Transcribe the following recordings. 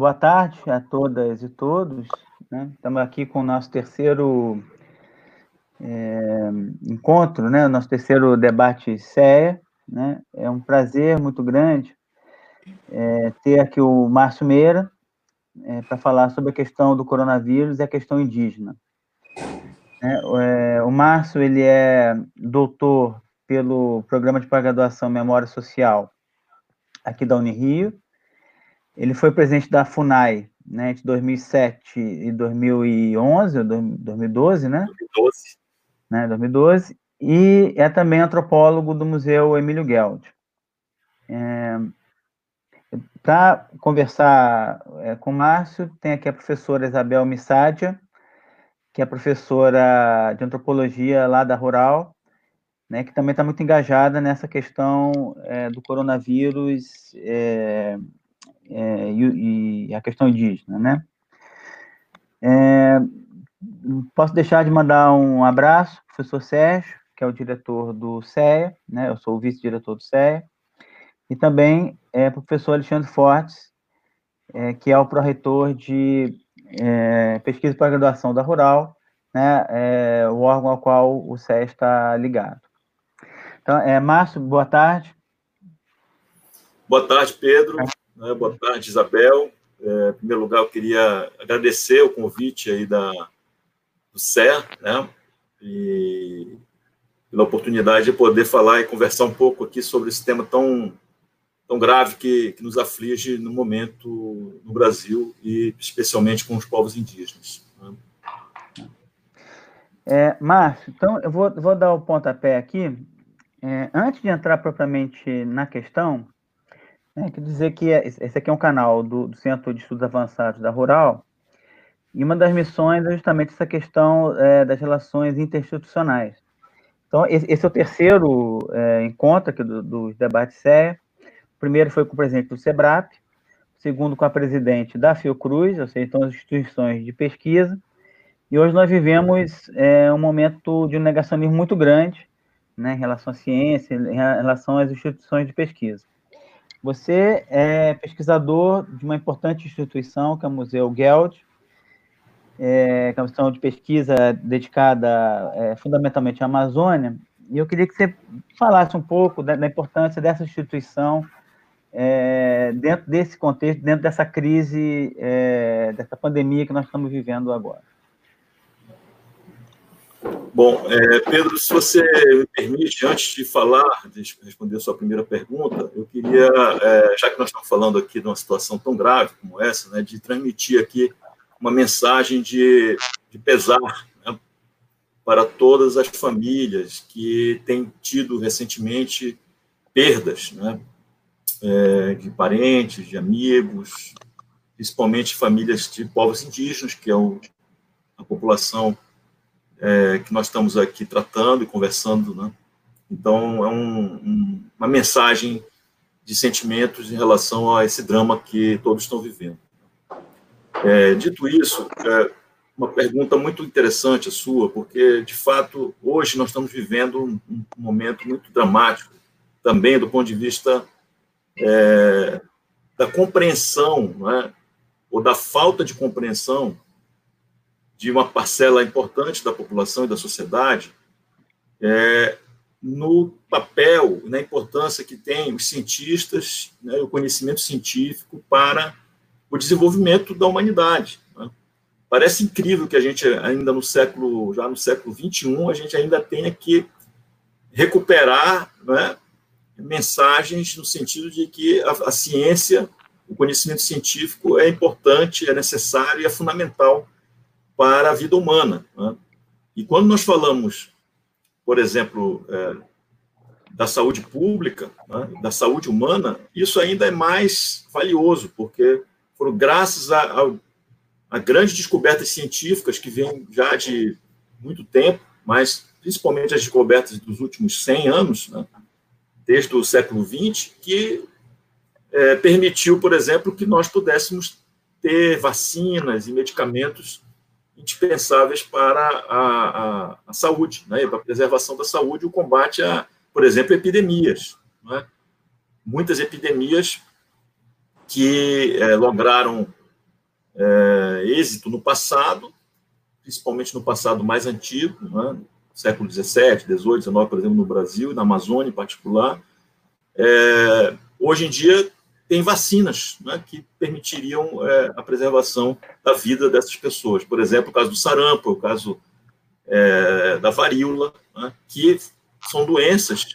boa tarde a todas e todos. Né? Estamos aqui com o nosso terceiro é, encontro, né? nosso terceiro debate CEA. Né? É um prazer muito grande é, ter aqui o Márcio Meira é, para falar sobre a questão do coronavírus e a questão indígena. É, é, o Márcio ele é doutor pelo Programa de Pós-Graduação Memória Social aqui da Unirio, ele foi presidente da FUNAI, né, entre 2007 e 2011, 2012, né? 2012. Né, 2012. E é também antropólogo do Museu Emílio Geld. É, Para conversar é, com o Márcio, tem aqui a professora Isabel Missádia, que é professora de antropologia lá da Rural, né, que também está muito engajada nessa questão é, do coronavírus é, é, e, e, a questão indígena, né? É, posso deixar de mandar um abraço para o professor Sérgio, que é o diretor do CEA, né? Eu sou o vice-diretor do CEA, e também é, para o professor Alexandre Fortes, é, que é o pró-reitor de é, pesquisa para graduação da Rural, né? É, o órgão ao qual o CEA está ligado. Então, é, Márcio, boa tarde. Boa tarde, Pedro. Né? Boa tarde, Isabel. É, em primeiro lugar, eu queria agradecer o convite aí da, do CER, né? E pela oportunidade de poder falar e conversar um pouco aqui sobre esse tema tão, tão grave que, que nos aflige no momento no Brasil e especialmente com os povos indígenas. Né? É, Márcio, então eu vou, vou dar o pontapé aqui. É, antes de entrar propriamente na questão, é, quer dizer que é, esse aqui é um canal do, do, Centro de Estudos Avançados da Rural, e uma das missões é justamente essa questão é, das relações interinstitucionais. Então, esse, é o terceiro é, encontro aqui dos do debates CEA. O primeiro foi com o presidente do SEBRAP, o segundo com a presidente da Fiocruz, ou seja, então as instituições de pesquisa, e hoje nós vivemos é, um momento de um negacionismo muito grande né, em relação à ciência, em relação às instituições de pesquisa. Você é pesquisador de uma importante instituição, que é o Museu Geld, é, que é uma instituição de pesquisa dedicada é, fundamentalmente à Amazônia, e eu queria que você falasse um pouco da, da importância dessa instituição é, dentro desse contexto, dentro dessa crise, é, dessa pandemia que nós estamos vivendo agora. Bom, é, Pedro, se você me permite, antes de falar, de responder a sua primeira pergunta, eu queria, é, já que nós estamos falando aqui de uma situação tão grave como essa, né, de transmitir aqui uma mensagem de, de pesar né, para todas as famílias que têm tido recentemente perdas né, é, de parentes, de amigos, principalmente famílias de povos indígenas, que é o, a população é, que nós estamos aqui tratando e conversando, né? Então, é um, um, uma mensagem de sentimentos em relação a esse drama que todos estão vivendo. É, dito isso, é uma pergunta muito interessante a sua, porque, de fato, hoje nós estamos vivendo um, um momento muito dramático, também do ponto de vista é, da compreensão, né, ou da falta de compreensão de uma parcela importante da população e da sociedade é, no papel, na importância que tem os cientistas, né, o conhecimento científico para o desenvolvimento da humanidade. Né? Parece incrível que a gente ainda no século, já no século 21, a gente ainda tenha que recuperar né, mensagens no sentido de que a, a ciência, o conhecimento científico é importante, é necessário e é fundamental para a vida humana. Né? E quando nós falamos, por exemplo, é, da saúde pública, né, da saúde humana, isso ainda é mais valioso, porque foram graças a, a, a grandes descobertas científicas que vêm já de muito tempo, mas principalmente as descobertas dos últimos 100 anos, né, desde o século XX, que é, permitiu, por exemplo, que nós pudéssemos ter vacinas e medicamentos indispensáveis para a, a, a saúde, né, para a preservação da saúde o combate a, por exemplo, epidemias. Né? Muitas epidemias que é, lograram é, êxito no passado, principalmente no passado mais antigo, né, século XVII, XVIII, XIX, por exemplo, no Brasil, na Amazônia em particular. É, hoje em dia, tem vacinas né, que permitiriam é, a preservação da vida dessas pessoas. Por exemplo, o caso do sarampo, o caso é, da varíola, né, que são doenças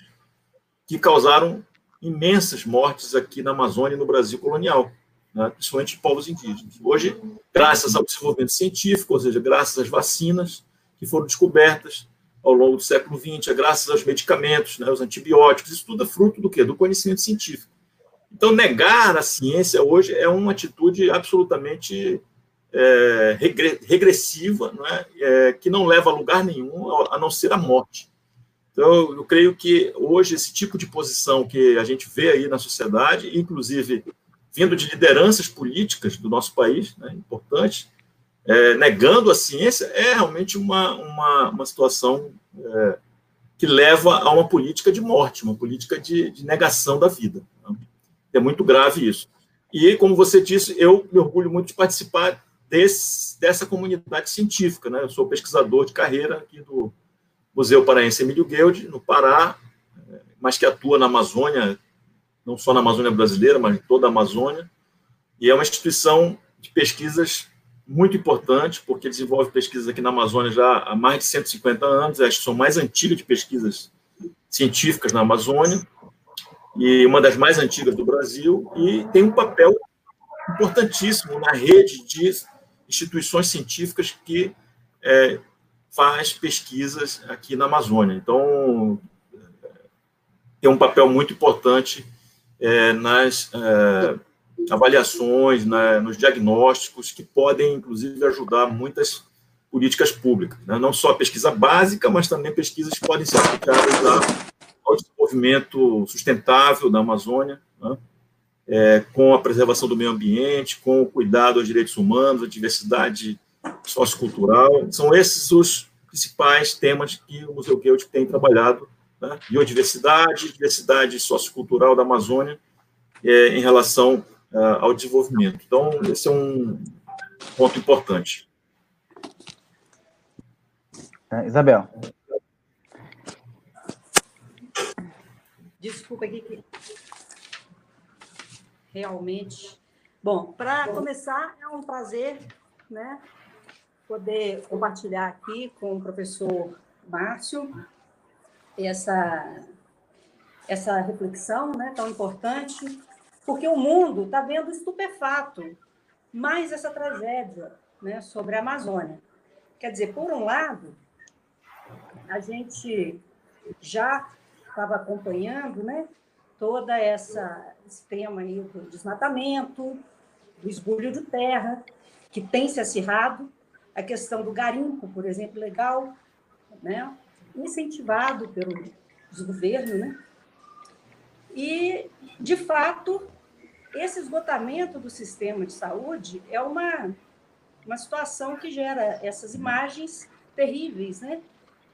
que causaram imensas mortes aqui na Amazônia e no Brasil colonial, né, principalmente de povos indígenas. Hoje, graças ao desenvolvimento científico, ou seja, graças às vacinas que foram descobertas ao longo do século XX, graças aos medicamentos, né, os antibióticos, isso tudo é fruto do quê? Do conhecimento científico. Então, negar a ciência hoje é uma atitude absolutamente é, regressiva, não é? É, que não leva a lugar nenhum, a não ser a morte. Então, eu creio que hoje esse tipo de posição que a gente vê aí na sociedade, inclusive vindo de lideranças políticas do nosso país, né, importantes, é, negando a ciência, é realmente uma, uma, uma situação é, que leva a uma política de morte, uma política de, de negação da vida. É muito grave isso. E, como você disse, eu me orgulho muito de participar desse, dessa comunidade científica. Né? Eu sou pesquisador de carreira aqui do Museu Paraense Emílio Guild, no Pará, mas que atua na Amazônia, não só na Amazônia brasileira, mas em toda a Amazônia. E é uma instituição de pesquisas muito importante, porque desenvolve pesquisas aqui na Amazônia já há mais de 150 anos, é a instituição mais antiga de pesquisas científicas na Amazônia e uma das mais antigas do Brasil, e tem um papel importantíssimo na rede de instituições científicas que é, faz pesquisas aqui na Amazônia. Então, tem um papel muito importante é, nas é, avaliações, na, nos diagnósticos, que podem, inclusive, ajudar muitas políticas públicas. Né? Não só a pesquisa básica, mas também pesquisas que podem ser aplicadas a ao desenvolvimento sustentável da Amazônia, né? é, com a preservação do meio ambiente, com o cuidado aos direitos humanos, a diversidade sociocultural. São esses os principais temas que o Museu Geld tem trabalhado, né? biodiversidade, diversidade sociocultural da Amazônia é, em relação uh, ao desenvolvimento. Então, esse é um ponto importante. É, Isabel. Desculpa aqui que realmente. Bom, para começar, é um prazer, né, poder compartilhar aqui com o professor Márcio essa essa reflexão, né, tão importante, porque o mundo está vendo estupefato mais essa tragédia, né, sobre a Amazônia. Quer dizer, por um lado, a gente já estava acompanhando, né? Toda essa esse tema aí do desmatamento, do esbulho de terra, que tem se acirrado, a questão do garimpo, por exemplo, legal, né? Incentivado pelos governos, né? E, de fato, esse esgotamento do sistema de saúde é uma, uma situação que gera essas imagens terríveis, né?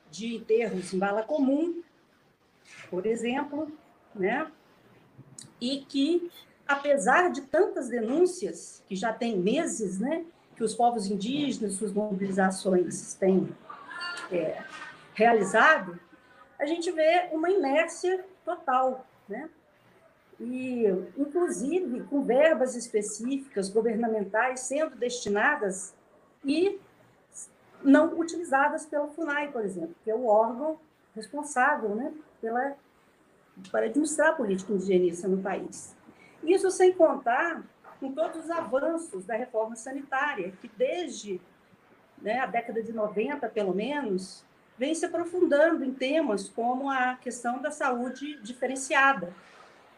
De enterros em bala comum, por exemplo, né? E que, apesar de tantas denúncias, que já tem meses, né? Que os povos indígenas, suas mobilizações têm é, realizado, a gente vê uma inércia total, né? E, inclusive, com verbas específicas governamentais sendo destinadas e não utilizadas pela FUNAI, por exemplo, que é o órgão responsável né, pela, para administrar a política indigenista no país. Isso sem contar com todos os avanços da reforma sanitária, que desde né, a década de 90, pelo menos, vem se aprofundando em temas como a questão da saúde diferenciada,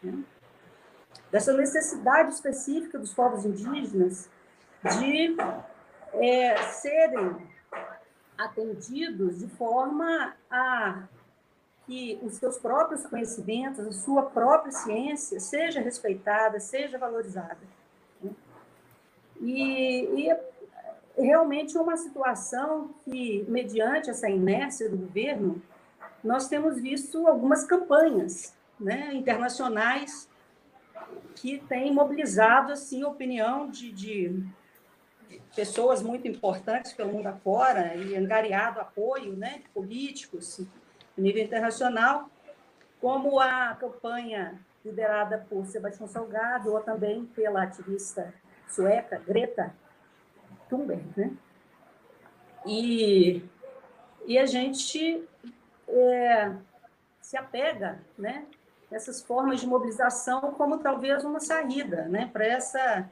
né? dessa necessidade específica dos povos indígenas de é, serem atendidos de forma a que os seus próprios conhecimentos, a sua própria ciência seja respeitada, seja valorizada. Né? E, e é realmente uma situação que, mediante essa inércia do governo, nós temos visto algumas campanhas né, internacionais que têm mobilizado assim, a opinião de, de, pessoas muito importantes pelo mundo afora e angariado apoio né, políticos a nível internacional, como a campanha liderada por Sebastião Salgado ou também pela ativista sueca Greta Thunberg, né? E, e a gente é, se apega, né? Essas formas de mobilização como talvez uma saída, né? Para essa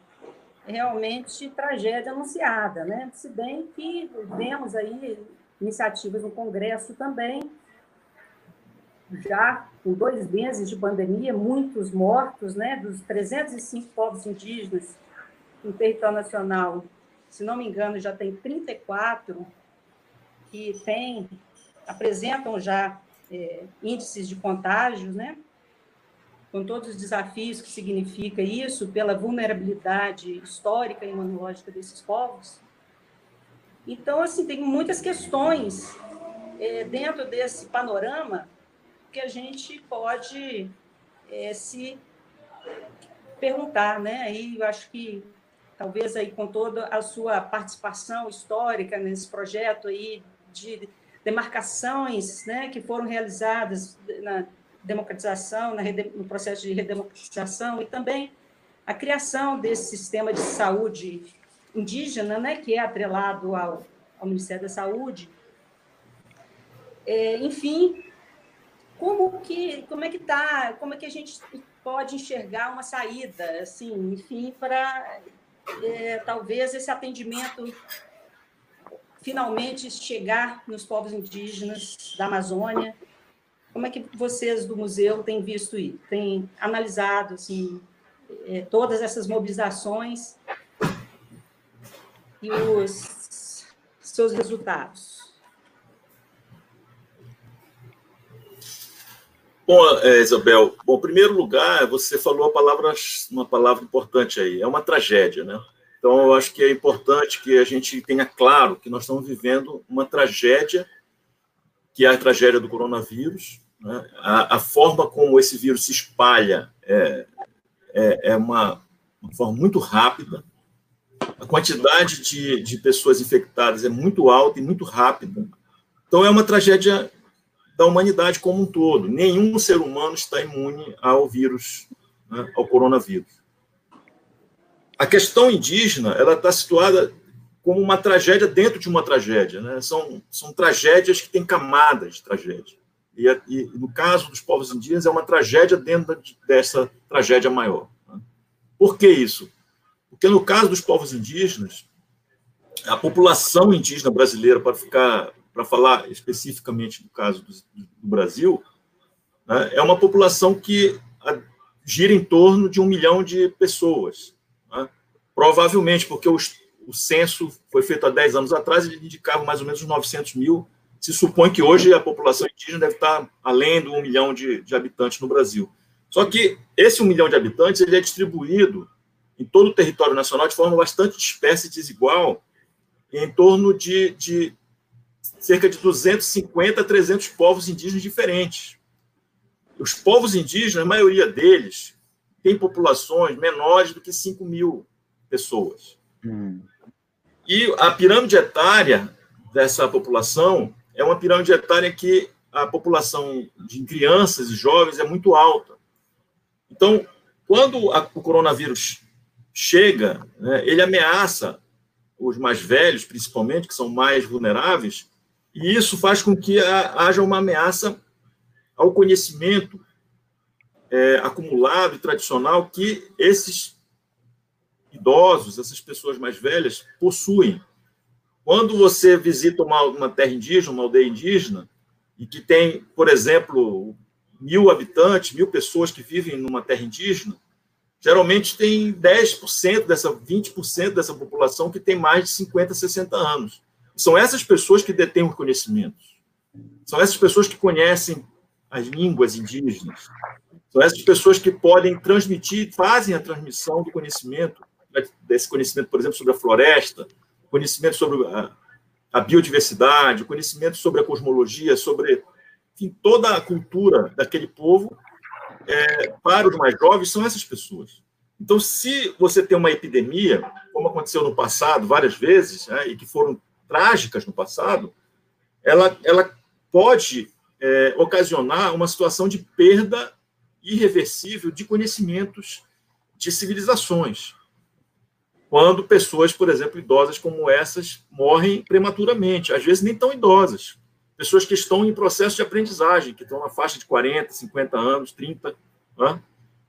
realmente tragédia anunciada, né? Se bem que vemos aí iniciativas no Congresso também, já com dois meses de pandemia, muitos mortos, né? Dos 305 povos indígenas no território nacional, se não me engano, já tem 34 que tem, apresentam já é, índices de contágios, né? com todos os desafios que significa isso, pela vulnerabilidade histórica e imunológica desses povos. Então, assim, tem muitas questões é, dentro desse panorama que a gente pode é, se perguntar, né? E eu acho que talvez aí com toda a sua participação histórica nesse projeto aí de demarcações, né, que foram realizadas na democratização, no processo de redemocratização, e também a criação desse sistema de saúde indígena, né, que é atrelado ao, ao Ministério da Saúde. É, enfim, como que como é que tá, como é que a gente pode enxergar uma saída, assim, enfim, para é, talvez esse atendimento finalmente chegar nos povos indígenas da Amazônia como é que vocês do museu têm visto isso? Têm analisado assim, é, todas essas mobilizações e os seus resultados? Bom, é, Isabel, bom, em primeiro lugar, você falou a palavra, uma palavra importante aí, é uma tragédia, né? Então, eu acho que é importante que a gente tenha claro que nós estamos vivendo uma tragédia que é a tragédia do coronavírus. Né? A, a, forma como esse vírus se espalha é, é, é uma, uma, forma muito rápida. A quantidade de, de pessoas infectadas é muito alta e muito rápida. Então, é uma tragédia da humanidade como um todo. Nenhum ser humano está imune ao vírus, né, ao coronavírus. A questão indígena ela está situada como uma tragédia dentro de uma tragédia. Né? São, são tragédias que têm camadas de tragédia. E, e, no caso dos povos indígenas, é uma tragédia dentro dessa tragédia maior. Né? Por que isso? Porque no caso dos povos indígenas, a população indígena brasileira, para ficar para falar especificamente do caso do, do Brasil, né, é uma população que gira em torno de um milhão de pessoas. Né? Provavelmente, porque os o censo foi feito há 10 anos atrás, ele indicava mais ou menos 900 mil. Se supõe que hoje a população indígena deve estar além do 1 milhão de, de habitantes no Brasil. Só que esse 1 milhão de habitantes ele é distribuído em todo o território nacional de forma bastante dispersa e desigual, em torno de, de cerca de 250 a 300 povos indígenas diferentes. Os povos indígenas, a maioria deles, tem populações menores do que 5 mil pessoas. Hum. E a pirâmide etária dessa população é uma pirâmide etária que a população de crianças e jovens é muito alta. Então, quando a, o coronavírus chega, né, ele ameaça os mais velhos, principalmente, que são mais vulneráveis, e isso faz com que haja uma ameaça ao conhecimento é, acumulado e tradicional que esses idosos, essas pessoas mais velhas, possuem. Quando você visita uma, uma terra indígena, uma aldeia indígena, e que tem, por exemplo, mil habitantes, mil pessoas que vivem numa terra indígena, geralmente tem 10% dessa, 20% dessa população que tem mais de 50, 60 anos. São essas pessoas que detêm os conhecimentos. São essas pessoas que conhecem as línguas indígenas. São essas pessoas que podem transmitir, fazem a transmissão do conhecimento desse conhecimento, por exemplo, sobre a floresta, conhecimento sobre a, a biodiversidade, conhecimento sobre a cosmologia, sobre enfim, toda a cultura daquele povo, é, para os mais jovens, são essas pessoas. Então, se você tem uma epidemia, como aconteceu no passado várias vezes, né, e que foram trágicas no passado, ela, ela pode é, ocasionar uma situação de perda irreversível de conhecimentos de civilizações. Quando pessoas, por exemplo, idosas como essas, morrem prematuramente, às vezes nem tão idosas. Pessoas que estão em processo de aprendizagem, que estão na faixa de 40, 50 anos, 30. Né?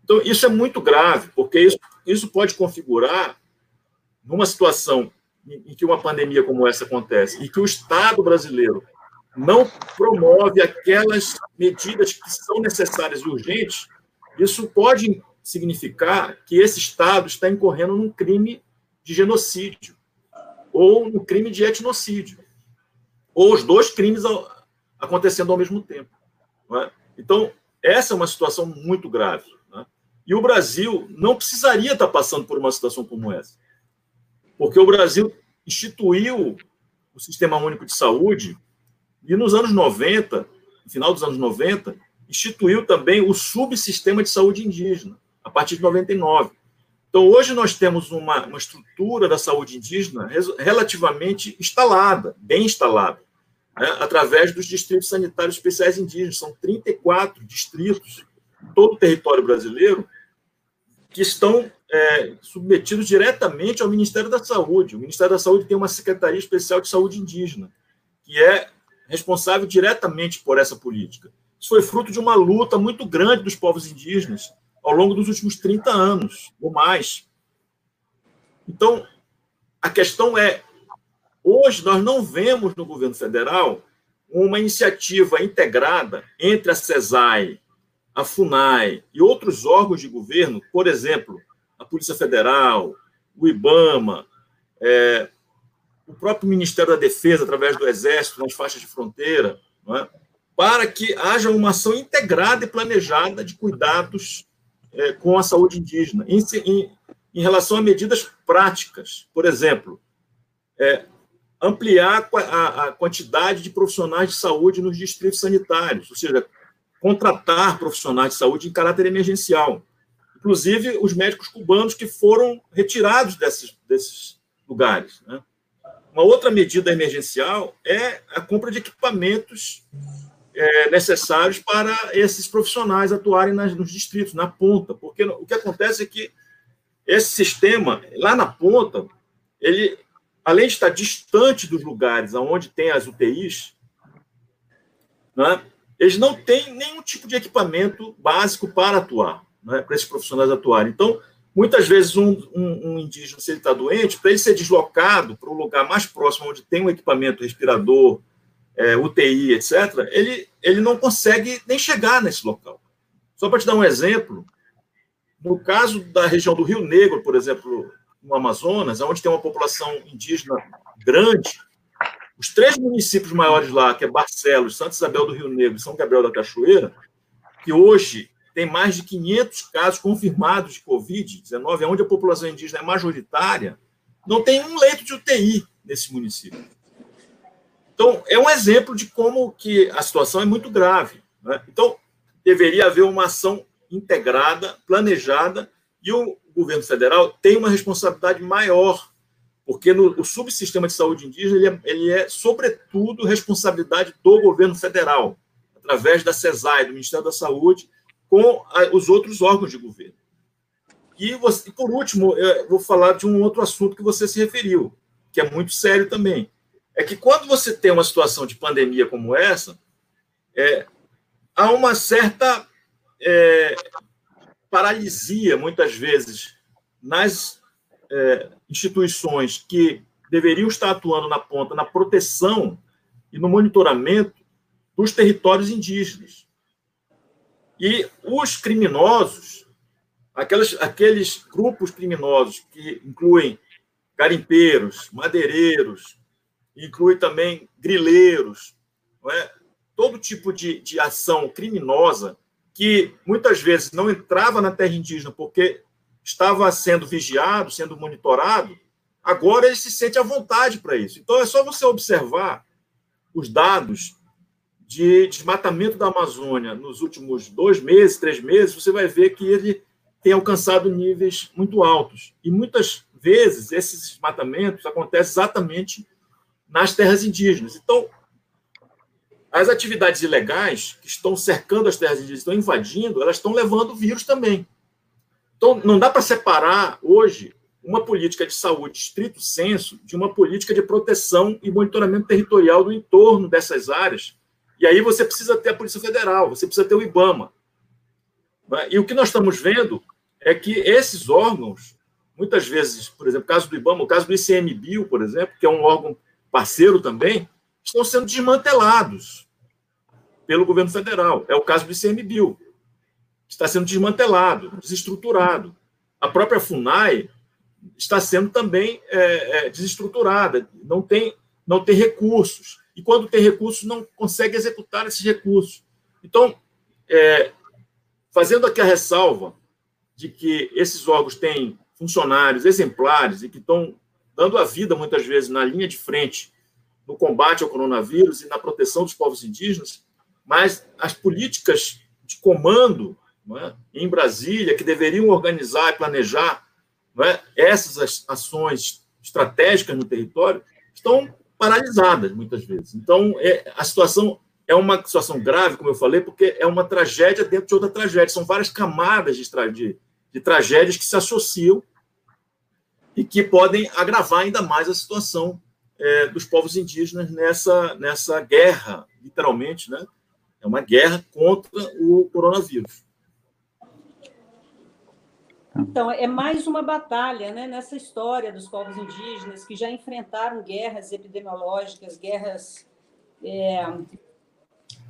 Então, isso é muito grave, porque isso, isso pode configurar, numa situação em que uma pandemia como essa acontece, e que o Estado brasileiro não promove aquelas medidas que são necessárias e urgentes, isso pode significar que esse Estado está incorrendo num crime de genocídio ou no crime de etnocídio, ou os dois crimes acontecendo ao mesmo tempo. É? Então, essa é uma situação muito grave. É? E o Brasil não precisaria estar passando por uma situação como essa, porque o Brasil instituiu o Sistema Único de Saúde e nos anos 90, no final dos anos 90, instituiu também o subsistema de saúde indígena, a partir de 99. Então, hoje nós temos uma, uma estrutura da saúde indígena relativamente instalada, bem instalada, né, através dos distritos sanitários especiais indígenas. São 34 distritos todo o território brasileiro que estão é, submetidos diretamente ao Ministério da Saúde. O Ministério da Saúde tem uma Secretaria Especial de Saúde Indígena, que é responsável diretamente por essa política. Isso foi fruto de uma luta muito grande dos povos indígenas ao longo dos últimos 30 anos ou mais. Então, a questão é: hoje nós não vemos no governo federal uma iniciativa integrada entre a CESAI, a FUNAI e outros órgãos de governo, por exemplo, a Polícia Federal, o IBAMA, é, o próprio Ministério da Defesa, através do Exército, nas faixas de fronteira, é? para que haja uma ação integrada e planejada de cuidados é, com a saúde indígena, em, em, em, relação a medidas práticas. Por exemplo, é, ampliar a, a quantidade de profissionais de saúde nos distritos sanitários, ou seja, contratar profissionais de saúde em caráter emergencial. Inclusive os médicos cubanos que foram retirados desses, desses lugares. Né? Uma outra medida emergencial é a compra de equipamentos é, necessários para esses profissionais atuarem nas, nos distritos, na ponta, porque o que acontece é que esse sistema, lá na ponta, ele, além de estar distante dos lugares onde tem as UTIs, né, eles não têm nenhum tipo de equipamento básico para atuar, né, para esses profissionais atuarem. Então, Muitas vezes, um, um, um indígena, se ele está doente, para ele ser deslocado para um lugar mais próximo, onde tem um equipamento respirador, é, UTI, etc., ele, ele não consegue nem chegar nesse local. Só para te dar um exemplo, no caso da região do Rio Negro, por exemplo, no Amazonas, onde tem uma população indígena grande, os três municípios maiores lá, que é Barcelos, Santa Isabel do Rio Negro e São Gabriel da Cachoeira, que hoje tem mais de 500 casos confirmados de Covid-19, onde a população indígena é majoritária, não tem um leito de UTI nesse município. Então, é um exemplo de como que a situação é muito grave. Né? Então, deveria haver uma ação integrada, planejada, e o governo federal tem uma responsabilidade maior, porque no, o subsistema de saúde indígena ele é, ele é, sobretudo, responsabilidade do governo federal, através da CESAI, do Ministério da Saúde, com os outros órgãos de governo. E, você, por último, eu vou falar de um outro assunto que você se referiu, que é muito sério também. É que quando você tem uma situação de pandemia como essa, é, há uma certa é, paralisia, muitas vezes, nas é, instituições que deveriam estar atuando na ponta, na proteção e no monitoramento dos territórios indígenas. E os criminosos, aquelas, aqueles grupos criminosos que incluem garimpeiros, madeireiros, inclui também grileiros, é? todo tipo de, de ação criminosa que muitas vezes não entrava na terra indígena porque estava sendo vigiado, sendo monitorado, agora ele se sente à vontade para isso. Então é só você observar os dados de desmatamento da Amazônia nos últimos dois meses, três meses, você vai ver que ele tem alcançado níveis muito altos. E muitas vezes esses desmatamentos acontecem exatamente nas terras indígenas. Então, as atividades ilegais que estão cercando as terras indígenas, estão invadindo, elas estão levando vírus também. Então, não dá para separar hoje uma política de saúde estrito senso de uma política de proteção e monitoramento territorial do entorno dessas áreas. E aí você precisa ter a Polícia Federal, você precisa ter o IBAMA. Né? E o que nós estamos vendo é que esses órgãos, muitas vezes, por exemplo, o caso do IBAMA, o caso do ICMBio, por exemplo, que é um órgão parceiro também, estão sendo desmantelados pelo governo federal. É o caso do ICMBio. Está sendo desmantelado, desestruturado. A própria FUNAI está sendo também é, é, desestruturada, não tem, não tem recursos. E quando tem recursos, não consegue executar esses recursos. Então, é, fazendo aqui a ressalva de que esses órgãos têm funcionários exemplares e que estão dando a vida, muitas vezes, na linha de frente no combate ao coronavírus e na proteção dos povos indígenas, mas as políticas de comando é, em Brasília, que deveriam organizar e planejar é, essas ações estratégicas no território, estão paralisadas muitas vezes. Então, é, a situação é uma situação grave, como eu falei, porque é uma tragédia dentro de outra tragédia. São várias camadas de, de, de tragédias que se associam e que podem agravar ainda mais a situação é, dos povos indígenas nessa, nessa guerra, literalmente, né? É uma guerra contra o coronavírus. Então, é mais uma batalha né, nessa história dos povos indígenas que já enfrentaram guerras epidemiológicas, guerras é,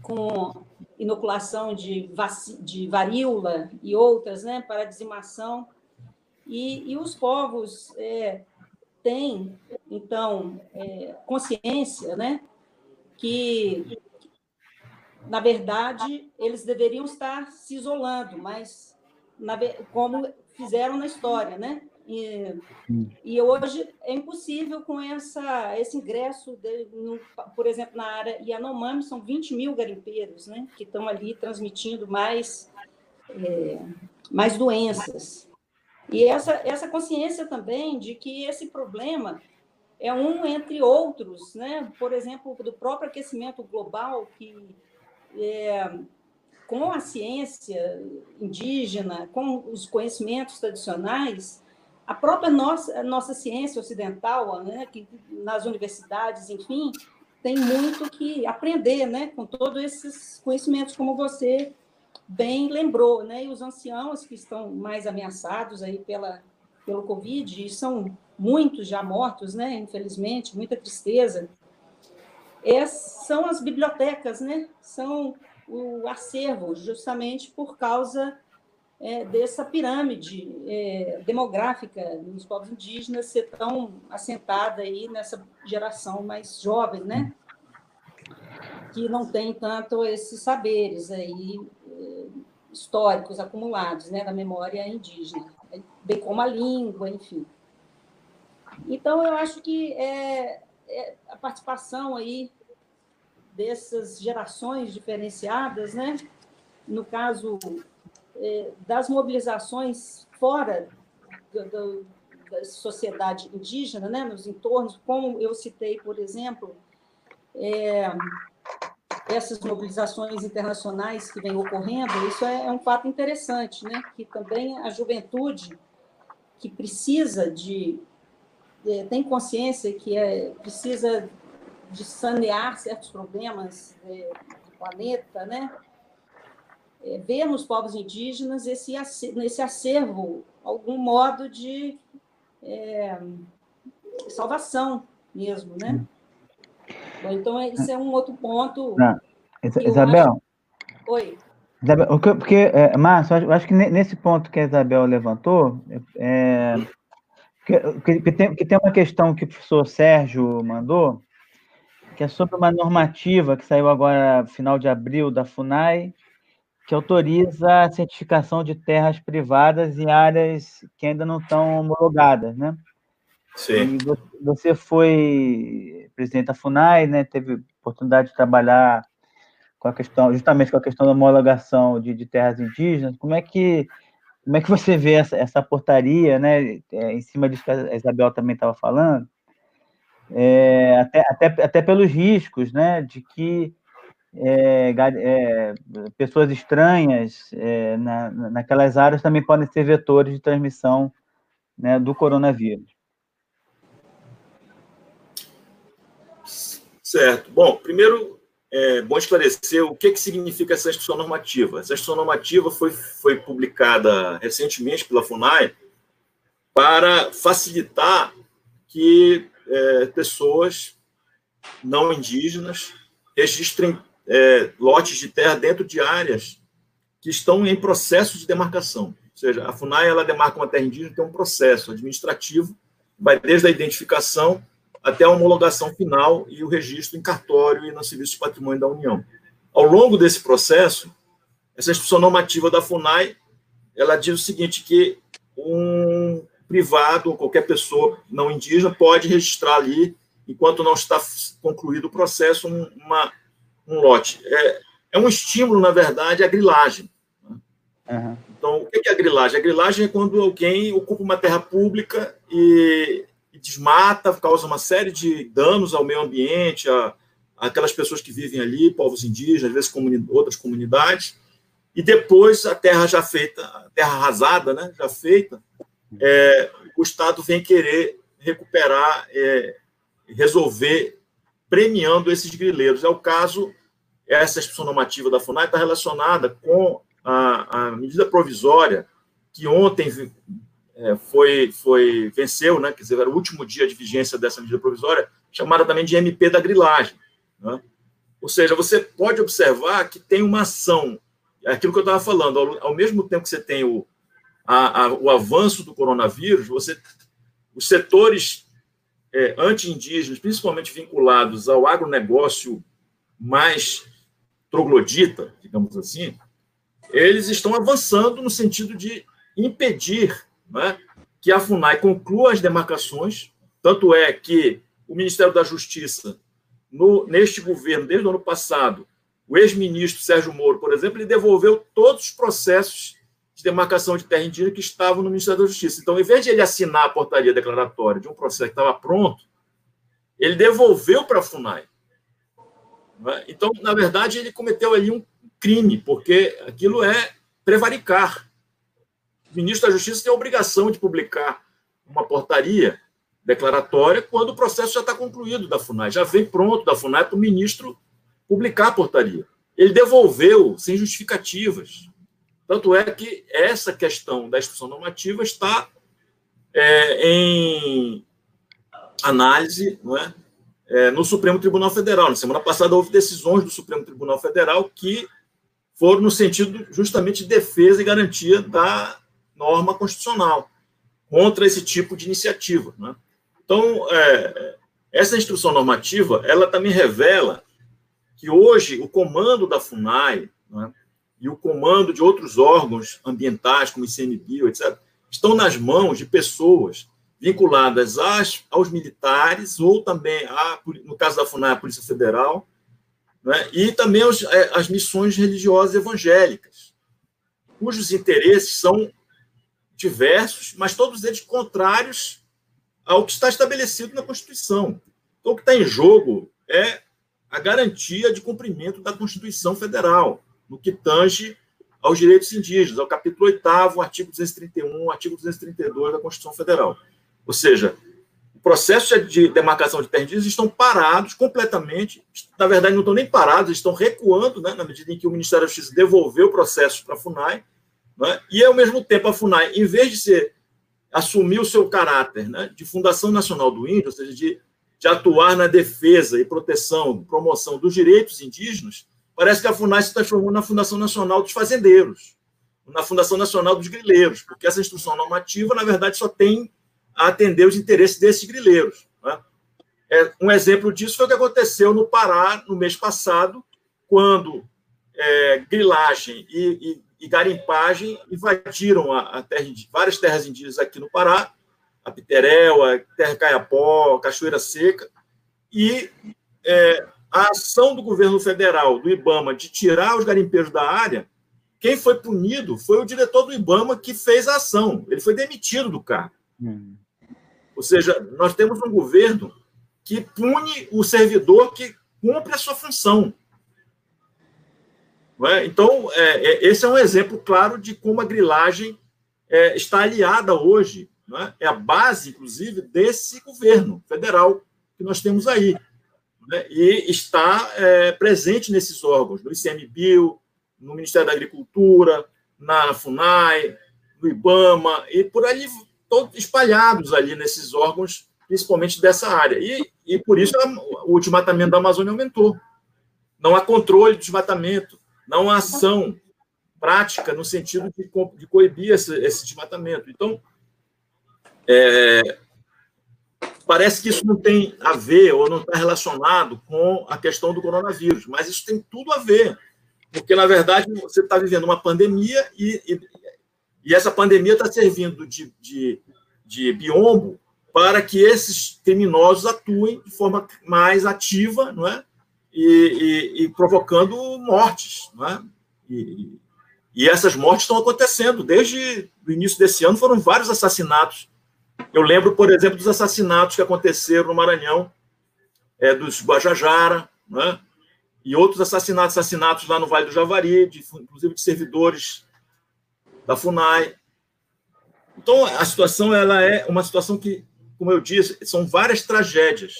com inoculação de, de varíola e outras, né, para dizimação. E, e os povos é, têm, então, é, consciência né, que, na verdade, eles deveriam estar se isolando, mas como fizeram na história, né? E, e, hoje é impossível com essa, esse ingresso, de, no, por exemplo, na área Yanomami, são 20 mil garimpeiros né, que estão ali transmitindo mais, é, mais doenças. E essa, essa consciência também de que esse problema é um entre outros, né? por exemplo, do próprio aquecimento global, que é, com a ciência indígena, com os conhecimentos tradicionais, a própria nossa, a nossa ciência ocidental, né, que nas universidades, enfim, tem muito que aprender, né, com todos esses conhecimentos, como você bem lembrou, né, e os anciãos que estão mais ameaçados aí pela pelo Covid, e são muitos já mortos, né, infelizmente, muita tristeza, é, são as bibliotecas, né, são o acervo, justamente por causa é, dessa pirâmide é, demográfica nos povos indígenas ser tão assentada aí nessa geração mais jovem, né? Que não tem tanto esses saberes aí é, históricos acumulados, né, da memória indígena, bem como a língua, enfim. Então, eu acho que é, é a participação aí dessas gerações diferenciadas, né? No caso é, das mobilizações fora do, do, da sociedade indígena, né, nos entornos, como eu citei, por exemplo, é, essas mobilizações internacionais que vêm ocorrendo, isso é, é um fato interessante, né, que também a juventude que precisa de tem consciência que é, precisa de sanear certos problemas é, do planeta, né? é, ver nos povos indígenas esse, nesse acervo algum modo de é, salvação mesmo, né? Bom, então, esse é um outro ponto. Não. Isabel? Acho... Oi. Isabel, porque, é, Márcio, eu acho que nesse ponto que a Isabel levantou, é, que, tem, que tem uma questão que o professor Sérgio mandou, que é sobre uma normativa que saiu agora, final de abril, da FUNAI, que autoriza a certificação de terras privadas em áreas que ainda não estão homologadas, né? Sim. E você foi presidente da FUNAI, né? Teve oportunidade de trabalhar com a questão, justamente com a questão da homologação de, de terras indígenas. Como é que como é que você vê essa, essa portaria, né, é, em cima disso que a Isabel também estava falando, é, até, até, até pelos riscos, né, de que é, é, pessoas estranhas é, na, naquelas áreas também podem ser vetores de transmissão né, do coronavírus. Certo. Bom, primeiro é bom esclarecer o que, que significa essa instrução normativa. Essa instrução normativa foi, foi publicada recentemente pela FUNAI para facilitar que é, pessoas não indígenas registrem é, lotes de terra dentro de áreas que estão em processo de demarcação. Ou seja, a FUNAI ela demarca uma terra indígena tem um processo administrativo, vai desde a identificação até a homologação final e o registro em cartório e no Serviço de Patrimônio da União. Ao longo desse processo, essa instrução normativa da FUNAI, ela diz o seguinte, que um privado ou qualquer pessoa não indígena pode registrar ali, enquanto não está concluído o processo, uma, um lote. É, é um estímulo, na verdade, à grilagem. Uhum. Então, o que é a grilagem? A grilagem é quando alguém ocupa uma terra pública e desmata, causa uma série de danos ao meio ambiente, a aquelas pessoas que vivem ali, povos indígenas, às vezes comuni outras comunidades, e depois a terra já feita, a terra arrasada, né, já feita, é, o Estado vem querer recuperar, é, resolver, premiando esses grileiros. É o caso, essa expressão normativa da FUNAI está relacionada com a, a medida provisória que ontem é, foi, foi venceu, né, quer dizer, era o último dia de vigência dessa medida provisória, chamada também de MP da grilagem. Né? Ou seja, você pode observar que tem uma ação, aquilo que eu estava falando, ao, ao, mesmo tempo que você tem o, a, a, o avanço do coronavírus, você, os setores é, anti-indígenas, principalmente vinculados ao agronegócio mais troglodita, digamos assim, eles estão avançando no sentido de impedir né, que a FUNAI conclua as demarcações, tanto é que o Ministério da Justiça, no, neste governo, desde o ano passado, o ex-ministro Sérgio Moro, por exemplo, ele devolveu todos os processos de demarcação de terra indígena que estavam no Ministério da Justiça. Então, em vez de ele assinar a portaria declaratória de um processo que estava pronto, ele devolveu para a FUNAI. Né? Então, na verdade, ele cometeu ali um crime, porque aquilo é prevaricar o ministro da Justiça tem a obrigação de publicar uma portaria declaratória quando o processo já está concluído da FUNAI, já vem pronto da FUNAI para o ministro publicar a portaria. Ele devolveu sem justificativas. Tanto é que essa questão da instrução normativa está é, em análise não é? é, no Supremo Tribunal Federal. Na semana passada houve decisões do Supremo Tribunal Federal que foram no sentido justamente de defesa e garantia da norma constitucional contra esse tipo de iniciativa. Né? Então, é, essa instrução normativa, ela também revela que hoje o comando da FUNAI né, e o comando de outros órgãos ambientais, como o ICMBio, etc., estão nas mãos de pessoas vinculadas às, aos militares ou também, a, no caso da FUNAI, a Polícia Federal, né, e também é, as missões religiosas evangélicas, cujos interesses são diversos, mas todos eles contrários ao que está estabelecido na Constituição. Então, o que está em jogo é a garantia de cumprimento da Constituição Federal, no que tange aos direitos indígenas, ao capítulo 8, artigo 231, artigo 232 da Constituição Federal. Ou seja, o processo de demarcação de terras indígenas estão parados completamente, na verdade, não estão nem parados, estão recuando, né, na medida em que o Ministério da Justiça devolveu o processo para a FUNAI, né? E, ao mesmo tempo, a FUNAI, em vez de ser, assumir o seu caráter né, de Fundação Nacional do Índio, ou seja, de, de atuar na defesa e proteção, promoção dos direitos indígenas, parece que a FUNAI se transformou na Fundação Nacional dos Fazendeiros, na Fundação Nacional dos Grileiros, porque essa instrução normativa, na verdade, só tem a atender os interesses desses grileiros. Né? É, um exemplo disso foi o que aconteceu no Pará no mês passado, quando é, grilagem e, e e garimpagem invadiram a, a terra, várias terras indígenas aqui no Pará, a Piteréu, a Terra Caiapó, a Cachoeira Seca, e é, a ação do governo federal, do IBAMA, de tirar os garimpeiros da área, quem foi punido foi o diretor do IBAMA que fez a ação. Ele foi demitido do cargo. Hum. Ou seja, nós temos um governo que pune o servidor que cumpre a sua função. É? Então, é, é, esse é um exemplo claro de como a grilagem é, está aliada hoje, é? é? a base, inclusive, desse governo federal que nós temos aí. Né? E está é, presente nesses órgãos, no ICMBio, no Ministério da Agricultura, na FUNAI, no IBAMA, e por ali, todos espalhados ali nesses órgãos, principalmente dessa área. E, e por isso o desmatamento da Amazônia aumentou. Não há controle do desmatamento, não há ação prática no sentido de, de coibir esse, esse desmatamento. Então, é, parece que isso não tem a ver ou não está relacionado com a questão do coronavírus, mas isso tem tudo a ver, porque, na verdade, você está vivendo uma pandemia e, e, e essa pandemia está servindo de, de, de biombo para que esses criminosos atuem de forma mais ativa, não é? E, e, e provocando mortes, não é? E, e, essas mortes estão acontecendo desde o início desse ano. Foram vários assassinatos. Eu lembro, por exemplo, dos assassinatos que aconteceram no Maranhão, é, dos Guajajara, é? e outros assassinatos, assassinatos lá no Vale do Javari, de, inclusive de servidores da Funai. Então, a situação ela é uma situação que como eu disse, são várias tragédias,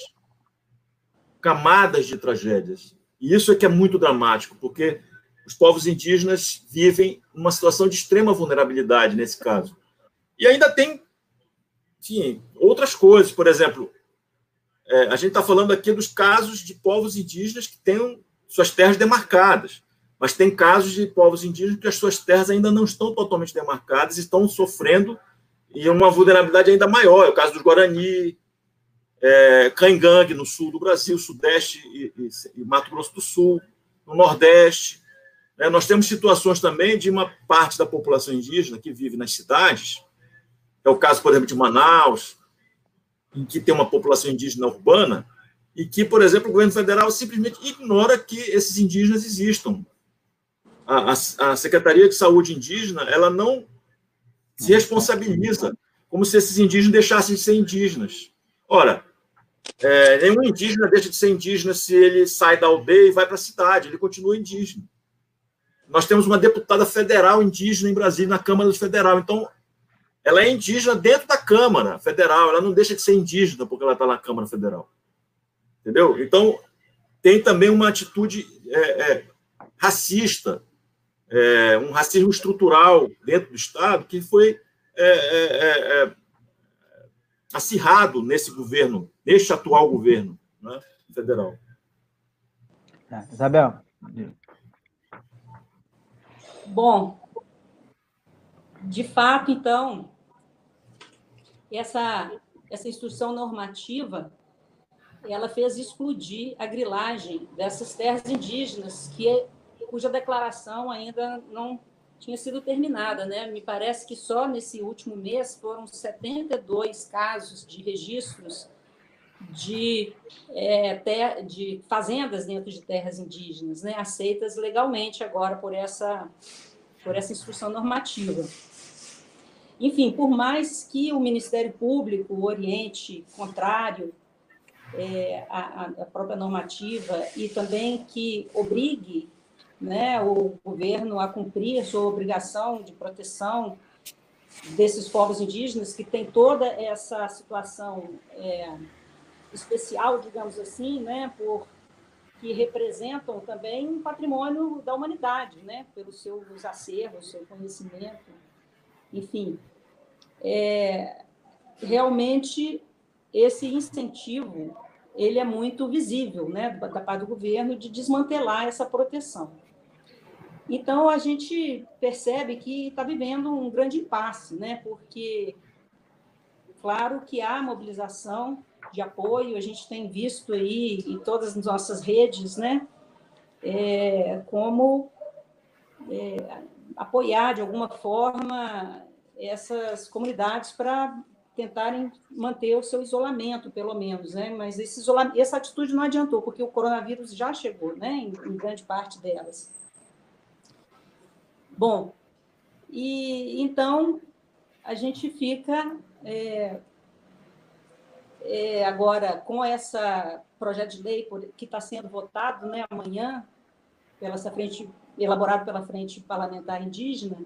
camadas de tragédias. E isso é que é muito dramático, porque os povos indígenas vivem uma situação de extrema vulnerabilidade nesse caso. E ainda tem, enfim, outras coisas. Por exemplo, é, a gente está falando aqui dos casos de povos indígenas que têm suas terras demarcadas, mas tem casos de povos indígenas que as suas terras ainda não estão totalmente demarcadas e estão sofrendo e uma vulnerabilidade ainda maior. É o caso dos Guarani, é, Cangangue, no sul do Brasil, Sudeste e, e, e Mato Grosso do Sul, no Nordeste. É, nós temos situações também de uma parte da população indígena que vive nas cidades, é o caso, por exemplo, de Manaus, em que tem uma população indígena urbana, e que, por exemplo, o governo federal simplesmente ignora que esses indígenas existam. A, a, a Secretaria de Saúde Indígena ela não se responsabiliza, como se esses indígenas deixassem de ser indígenas. Ora, é, nenhum indígena deixa de ser indígena se ele sai da aldeia e vai para a cidade, ele continua indígena. Nós temos uma deputada federal indígena em Brasília, na Câmara Federal. Então, ela é indígena dentro da Câmara Federal, ela não deixa de ser indígena porque ela está na Câmara Federal. Entendeu? Então, tem também uma atitude é, é, racista é, um racismo estrutural dentro do Estado que foi é, é, é, acirrado nesse governo, neste atual governo né, federal. Isabel. Bom, de fato, então, essa, essa instrução normativa ela fez explodir a grilagem dessas terras indígenas que cuja declaração ainda não tinha sido terminada, né? Me parece que só nesse último mês foram 72 casos de registros de, é, ter, de fazendas dentro de terras indígenas, né? Aceitas legalmente agora por essa por essa instrução normativa. Enfim, por mais que o Ministério Público oriente contrário é, à, à própria normativa e também que obrigue né, o governo a cumprir a sua obrigação de proteção desses povos indígenas, que tem toda essa situação é, especial, digamos assim, né, por que representam também um patrimônio da humanidade, né, pelos seus acervos, seu conhecimento, enfim. É, realmente, esse incentivo ele é muito visível, né, da parte do governo, de desmantelar essa proteção. Então, a gente percebe que está vivendo um grande impasse, né? porque, claro que há mobilização de apoio, a gente tem visto aí em todas as nossas redes, né? É, como é, apoiar de alguma forma essas comunidades para tentarem manter o seu isolamento, pelo menos, né? Mas esse isolamento, essa atitude não adiantou, porque o coronavírus já chegou, né? Em, em grande parte delas. Bom, e então a gente fica é, é, agora com esse projeto de lei que está sendo votado né, amanhã, pela essa frente, elaborado pela Frente Parlamentar Indígena,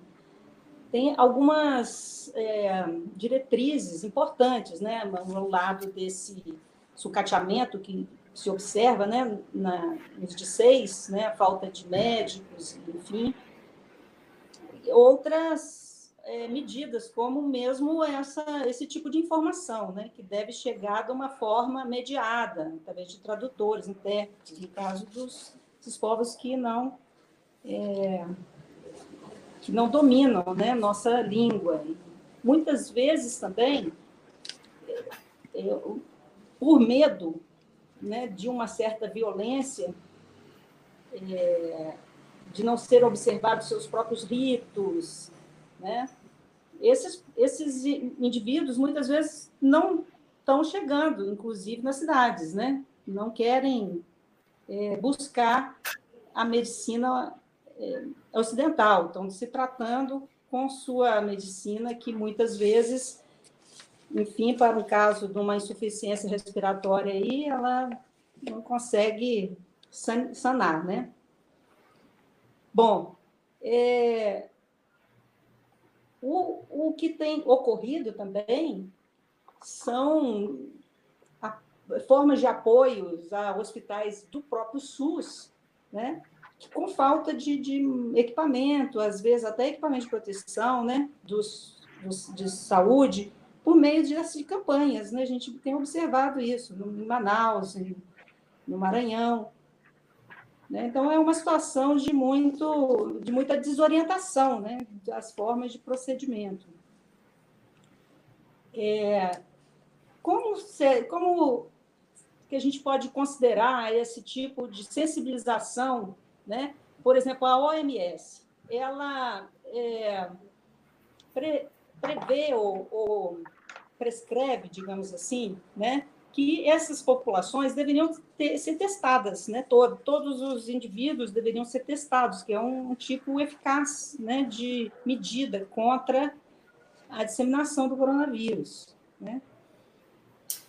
tem algumas é, diretrizes importantes, né, no lado desse sucateamento que se observa, né, na, nos de seis, né, falta de médicos, enfim, outras é, medidas, como mesmo essa, esse tipo de informação, né, que deve chegar de uma forma mediada, através de tradutores, intérpretes, no caso dos, dos povos que não é, que não dominam né, nossa língua. Muitas vezes também, é, por medo né, de uma certa violência, é, de não ser observados seus próprios ritos, né? Esses, esses indivíduos muitas vezes não estão chegando, inclusive nas cidades, né? Não querem é, buscar a medicina é, ocidental, estão se tratando com sua medicina que muitas vezes, enfim, para um caso de uma insuficiência respiratória aí, ela não consegue sanar, né? Bom, é, o, o que tem ocorrido também são formas de apoios a hospitais do próprio SUS, né? Com falta de, de, equipamento, às vezes até equipamento de proteção, né, dos, dos, de saúde, por meio de, de campanhas, né? A gente tem observado isso em Manaus, no Maranhão, né? Então, é uma situação de, muito, de muita desorientação né? das formas de procedimento. É, como, se, como que a gente pode considerar esse tipo de sensibilização? Né? Por exemplo, a OMS, ela é, pre, prevê ou, ou prescreve, digamos assim, né? que essas populações deveriam ter, ser testadas, né? Todo, todos os indivíduos deveriam ser testados, que é um, um tipo eficaz né, de medida contra a disseminação do coronavírus. Né?